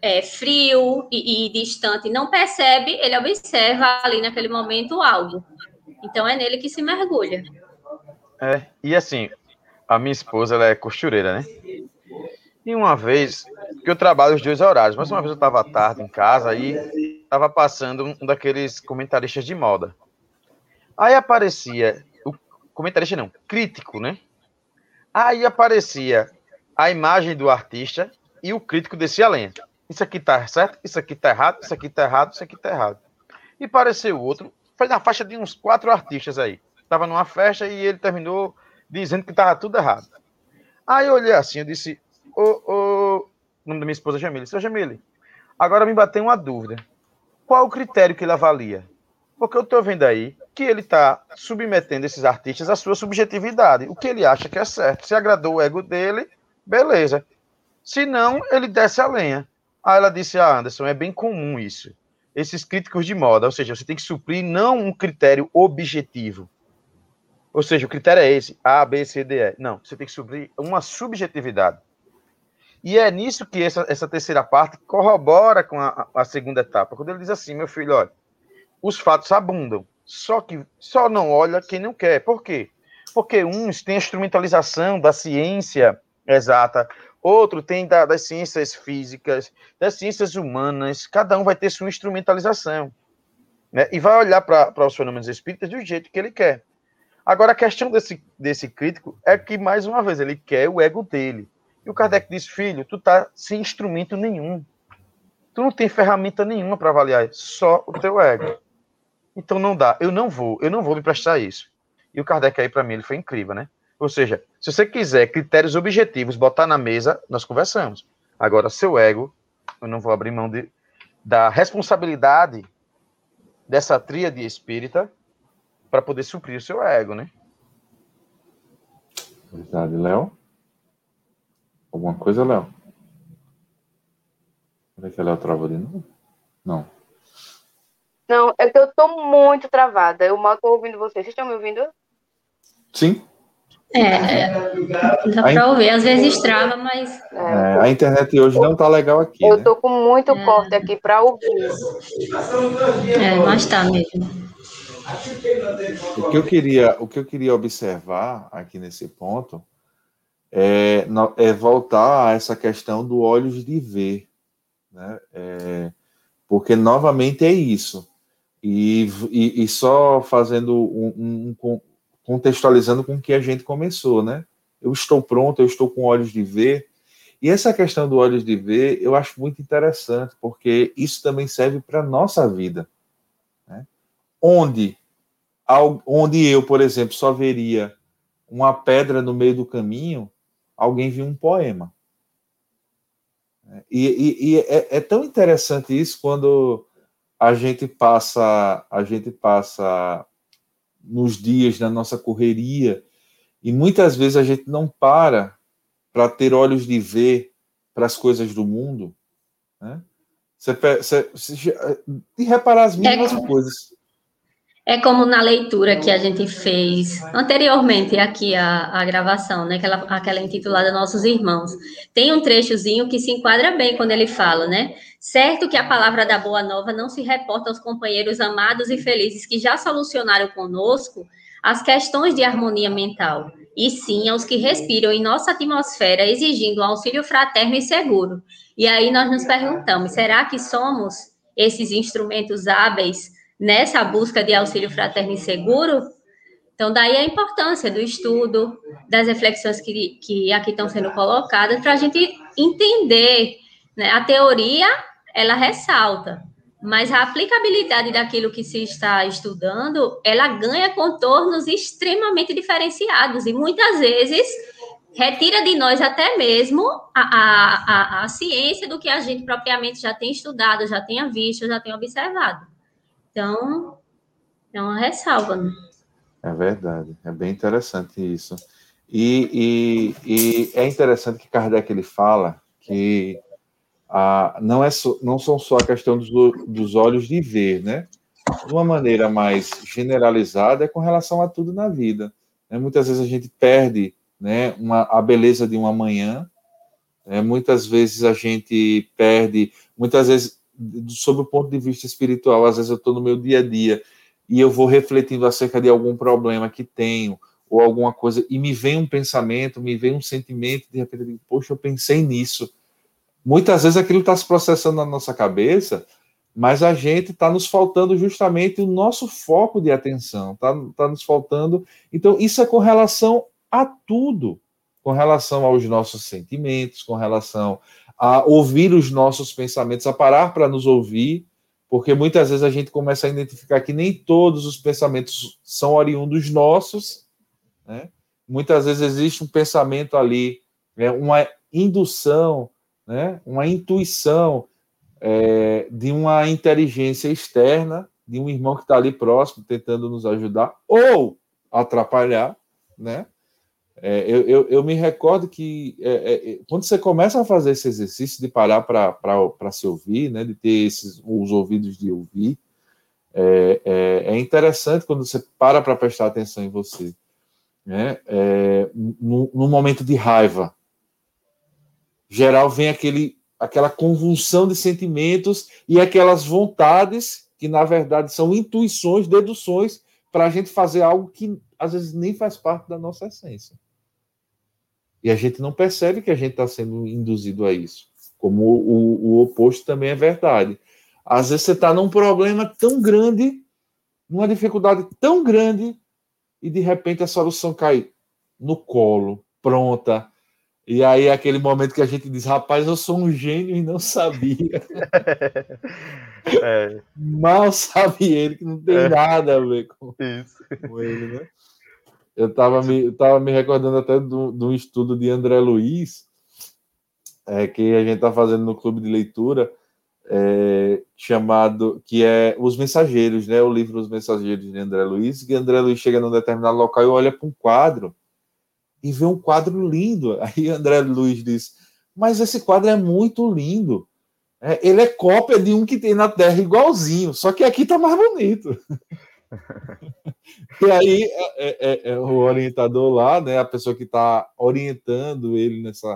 S2: é, frio e, e, distante não percebe, ele observa ali naquele momento algo. Então é nele que se mergulha.
S3: É, e assim, a minha esposa ela é costureira, né? E uma vez, que eu trabalho os dois horários, mas uma vez eu estava tarde em casa e estava passando um daqueles comentaristas de moda. Aí aparecia, o comentarista não, crítico, né? Aí aparecia a imagem do artista e o crítico descia a lenha. Isso aqui tá certo, isso aqui tá errado, isso aqui tá errado, isso aqui tá errado. E pareceu outro foi na faixa de uns quatro artistas aí. Tava numa festa e ele terminou dizendo que tava tudo errado. Aí eu olhei assim, eu disse, ô, ô, o nome da minha esposa é Jamile, seu Jamile, agora me bateu uma dúvida. Qual o critério que ele avalia? Porque eu tô vendo aí que ele tá submetendo esses artistas à sua subjetividade, o que ele acha que é certo. Se agradou o ego dele, beleza. Se não, ele desce a lenha. Aí ela disse, ah, Anderson, é bem comum isso esses críticos de moda, ou seja, você tem que suprir não um critério objetivo. Ou seja, o critério é esse, A, B, C, D, E. Não, você tem que suprir uma subjetividade. E é nisso que essa, essa terceira parte corrobora com a, a, segunda etapa. Quando ele diz assim, meu filho, olha, os fatos abundam, só que só não olha quem não quer. Por quê? Porque uns têm a instrumentalização da ciência exata, outro tem da, das ciências físicas, das ciências humanas, cada um vai ter sua instrumentalização. Né? E vai olhar para os fenômenos espíritas do jeito que ele quer. Agora, a questão desse, desse crítico é que, mais uma vez, ele quer o ego dele. E o Kardec diz, filho, tu tá sem instrumento nenhum. Tu não tem ferramenta nenhuma para avaliar, só o teu ego. Então não dá. Eu não vou, eu não vou me prestar isso. E o Kardec aí, para mim, ele foi incrível, né? Ou seja, se você quiser critérios objetivos, botar na mesa, nós conversamos. Agora, seu ego, eu não vou abrir mão de, da responsabilidade dessa tríade espírita para poder suprir o seu ego, né?
S1: Verdade, Léo? Alguma coisa, Léo? Será que a Léo travou de novo? Não.
S4: Não, é que eu tô muito travada. Eu mal tô ouvindo vocês. Vocês estão me ouvindo?
S1: Sim.
S2: É, é. dá para ouvir, às vezes trava, mas.
S1: É, a internet hoje não está legal aqui.
S4: Eu
S1: né?
S4: tô com muito é. corte aqui para ouvir.
S2: É, mas está mesmo.
S1: O que eu queria, o que eu queria observar aqui nesse ponto é, é voltar a essa questão do olhos de ver, né? É, porque novamente é isso. E, e, e só fazendo um, um, contextualizando com o que a gente começou, né? Eu estou pronto, eu estou com olhos de ver. E essa questão do olhos de ver, eu acho muito interessante, porque isso também serve para a nossa vida. Né? Onde, onde eu, por exemplo, só veria uma pedra no meio do caminho, alguém viu um poema. E, e, e é, é, tão interessante isso quando a gente passa, a gente passa nos dias da nossa correria, e muitas vezes a gente não para para ter olhos de ver para as coisas do mundo, né? Você, você, você, de reparar as mínimas é, coisas.
S2: É como na leitura que a gente fez anteriormente aqui a, a gravação, né? Aquela, aquela intitulada Nossos Irmãos. Tem um trechozinho que se enquadra bem quando ele fala, né? Certo que a palavra da Boa Nova não se reporta aos companheiros amados e felizes que já solucionaram conosco as questões de harmonia mental, e sim aos que respiram em nossa atmosfera, exigindo um auxílio fraterno e seguro. E aí nós nos perguntamos: será que somos esses instrumentos hábeis nessa busca de auxílio fraterno e seguro? Então, daí a importância do estudo, das reflexões que, que aqui estão sendo colocadas, para a gente entender né? a teoria ela ressalta, mas a aplicabilidade daquilo que se está estudando, ela ganha contornos extremamente diferenciados e muitas vezes retira de nós até mesmo a, a, a, a ciência do que a gente propriamente já tem estudado, já tenha visto, já tenha observado. Então, é uma ressalva. Né?
S1: É verdade, é bem interessante isso. E, e, e é interessante que Kardec ele fala que ah, não, é so, não são só a questão dos, dos olhos de ver, né? De uma maneira mais generalizada, é com relação a tudo na vida. Né? Muitas vezes a gente perde né, uma, a beleza de uma manhã, né? muitas vezes a gente perde, muitas vezes, sob o ponto de vista espiritual, às vezes eu estou no meu dia a dia e eu vou refletindo acerca de algum problema que tenho, ou alguma coisa, e me vem um pensamento, me vem um sentimento, de repente eu digo, poxa, eu pensei nisso Muitas vezes aquilo está se processando na nossa cabeça, mas a gente está nos faltando justamente o nosso foco de atenção, está tá nos faltando. Então, isso é com relação a tudo, com relação aos nossos sentimentos, com relação a ouvir os nossos pensamentos, a parar para nos ouvir, porque muitas vezes a gente começa a identificar que nem todos os pensamentos são oriundos nossos, né? Muitas vezes existe um pensamento ali, né, uma indução, né, uma intuição é, de uma inteligência externa, de um irmão que está ali próximo, tentando nos ajudar, ou atrapalhar, né? É, eu, eu, eu, me recordo que é, é, quando você começa a fazer esse exercício de parar para se ouvir, né, de ter esses, os ouvidos de ouvir, é, é, é interessante quando você para para prestar atenção em você. Né, é, no, no momento de raiva, geral vem aquele, aquela convulsão de sentimentos e aquelas vontades que, na verdade, são intuições, deduções para a gente fazer algo que às vezes nem faz parte da nossa essência. E a gente não percebe que a gente está sendo induzido a isso. Como o, o, oposto também é verdade. Às vezes você está num problema tão grande, numa dificuldade tão grande, e de repente a solução cai no colo, pronta, e aí é aquele momento que a gente diz, rapaz, eu sou um gênio e não sabia. é. Mal sabe ele que não tem é. nada a ver com, com ele, né? Eu estava me, eu tava me recordando até de um estudo de André Luiz, é, que a gente está fazendo no clube de leitura, é, chamado, que é Os Mensageiros, né? O livro Os Mensageiros de André Luiz, que André Luiz chega num determinado local e olha para um quadro e vê um quadro lindo. Aí André Luiz diz: Mas esse quadro é muito lindo. É, ele é cópia de um que tem na Terra igualzinho, só que aqui tá mais bonito. E aí é, é, é, o orientador lá, né, a pessoa que está orientando ele nessa,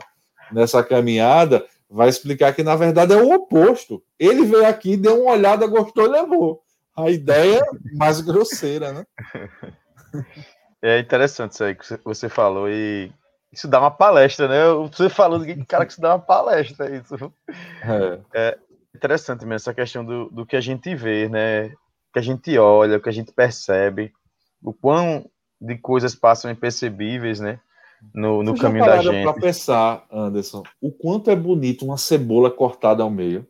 S1: nessa caminhada, vai explicar que na verdade é o oposto. Ele veio aqui, deu uma olhada, gostou e levou. A ideia mais grosseira, né?
S3: É interessante isso aí que você falou e isso dá uma palestra, né? Você falou do cara que isso dá uma palestra, isso. É. é interessante mesmo essa questão do, do que a gente vê, né? Que a gente olha, o que a gente percebe, o quão de coisas passam impercebíveis, né? No, no caminho da gente.
S1: para pensar, Anderson, o quanto é bonito uma cebola cortada ao meio.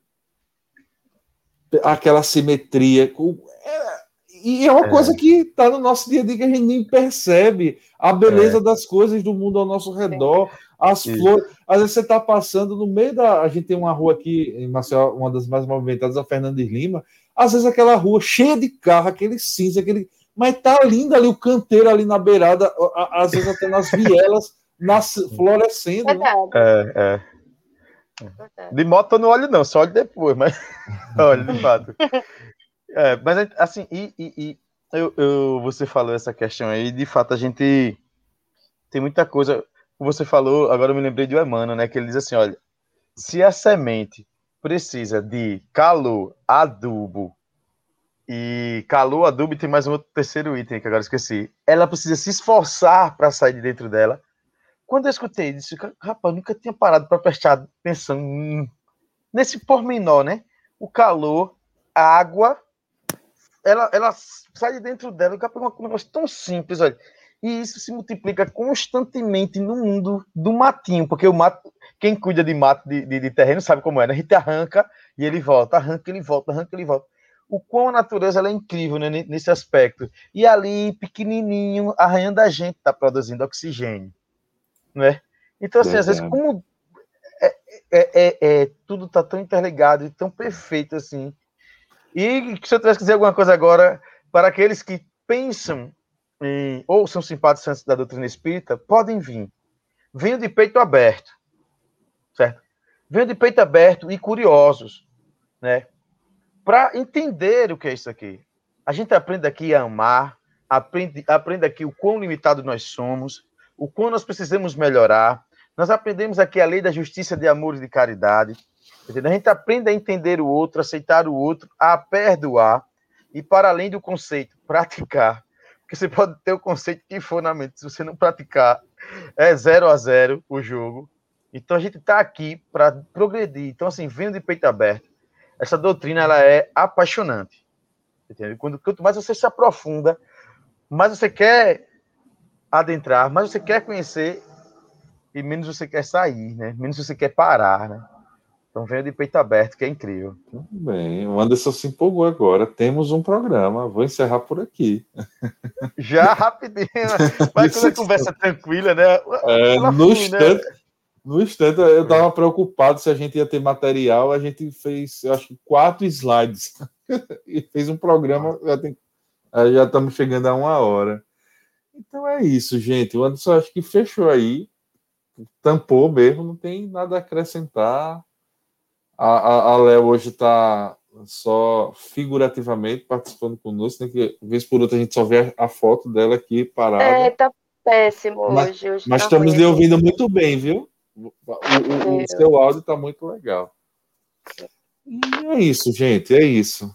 S1: Aquela simetria. É, e é uma é. coisa que está no nosso dia a dia que a gente nem percebe a beleza é. das coisas do mundo ao nosso redor, as Isso. flores. Às vezes você está passando no meio da. A gente tem uma rua aqui em Maceió, uma das mais movimentadas, a Fernandes Lima. Às vezes aquela rua cheia de carro, aquele cinza, aquele mas tá lindo ali o canteiro ali na beirada, às vezes até nas vielas, nas, florescendo. Né?
S3: É, é. De moto eu não olho, não, só olho depois, mas olha, de fato. É, mas assim, e, e, e eu, eu, você falou essa questão aí, de fato a gente tem muita coisa. Você falou, agora eu me lembrei de Emmanuel, né? Que ele diz assim: olha, se a semente precisa de calor, adubo e calor, adubo e tem mais um outro terceiro item que agora esqueci. Ela precisa se esforçar para sair de dentro dela. Quando eu escutei isso, rapaz, nunca tinha parado para prestar atenção nesse pormenor, né? O calor, a água, ela, ela sai de dentro dela. Eu um negócio tão simples, olha. E isso se multiplica constantemente no mundo do matinho, porque o mato, quem cuida de mato de, de, de terreno sabe como é, né? A gente arranca e ele volta, arranca, ele volta, arranca, ele volta o quão a natureza é incrível né, nesse aspecto. E ali, pequenininho, arranhando a gente, está produzindo oxigênio. Né? Então, assim, é, às vezes, como é, é, é, é tudo está tão interligado e tão perfeito assim. E se eu tivesse que dizer alguma coisa agora, para aqueles que pensam em, ou são simpatizantes da doutrina espírita, podem vir. Venham de peito aberto, certo? Venham de peito aberto e curiosos, né? para entender o que é isso aqui. A gente aprende aqui a amar, aprende, aprende aqui o quão limitado nós somos, o quão nós precisamos melhorar. Nós aprendemos aqui a lei da justiça, de amor e de caridade. Entendeu? A gente aprende a entender o outro, aceitar o outro, a perdoar e, para além do conceito, praticar. Você pode ter o conceito que for na mente, se você não praticar, é zero a zero o jogo. Então a gente está aqui para progredir. Então, assim, vendo de peito aberto essa doutrina ela é apaixonante. Entende? Quando, quanto mais você se aprofunda, mais você quer adentrar, mais você quer conhecer e menos você quer sair, né? Menos você quer parar, né? Então venha de peito aberto, que é incrível.
S1: Muito bem, o Anderson se empolgou agora. Temos um programa, vou encerrar por aqui.
S3: Já rapidinho, vai com a conversa tranquila, né?
S1: É, no flui, instante, né? No instante, eu estava preocupado se a gente ia ter material. A gente fez, eu acho quatro slides e fez um programa. Já, tem, já estamos chegando a uma hora. Então é isso, gente. O Anderson acho que fechou aí, tampou mesmo, não tem nada a acrescentar. A, a, a Léo hoje está só figurativamente participando conosco, né? que vez por outra a gente só vê a, foto dela aqui parada. É,
S4: tá péssimo mas, hoje. hoje
S1: mas tá estamos lhe ouvindo muito bem, viu? O, o, o seu áudio está muito legal. E é isso, gente, é isso.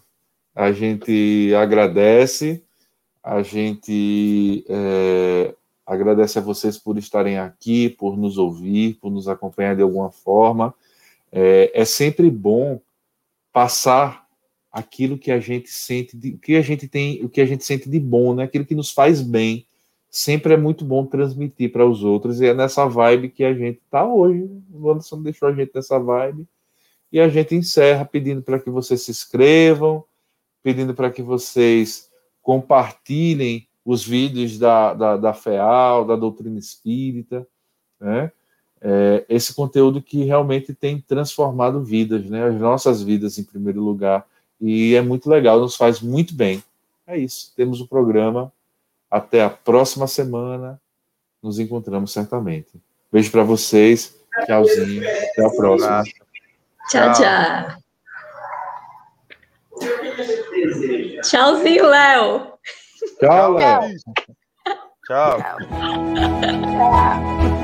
S1: A gente agradece, a gente é, agradece a vocês por estarem aqui, por nos ouvir, por nos acompanhar de alguma forma. É, é sempre bom passar aquilo que a gente sente, de, que a gente tem, o que a gente sente de bom, né? Aquilo que nos faz bem sempre é muito bom transmitir para os outros, e é nessa vibe que a gente está hoje. O Anderson deixou a gente nessa vibe. E a gente encerra pedindo para que vocês se inscrevam, pedindo para que vocês compartilhem os vídeos da, da, da FEAL, da doutrina espírita, né? É, esse conteúdo que realmente tem transformado vidas, né? As nossas vidas em primeiro lugar. E é muito legal, nos faz muito bem. É isso. Temos o programa até a próxima semana. Nos encontramos certamente. Beijo para vocês. Tchauzinho. Até a próxima.
S2: Tchau, tchau. Tchauzinho, Léo.
S1: Tchau, Léo.
S3: Tchau.
S4: Tchau.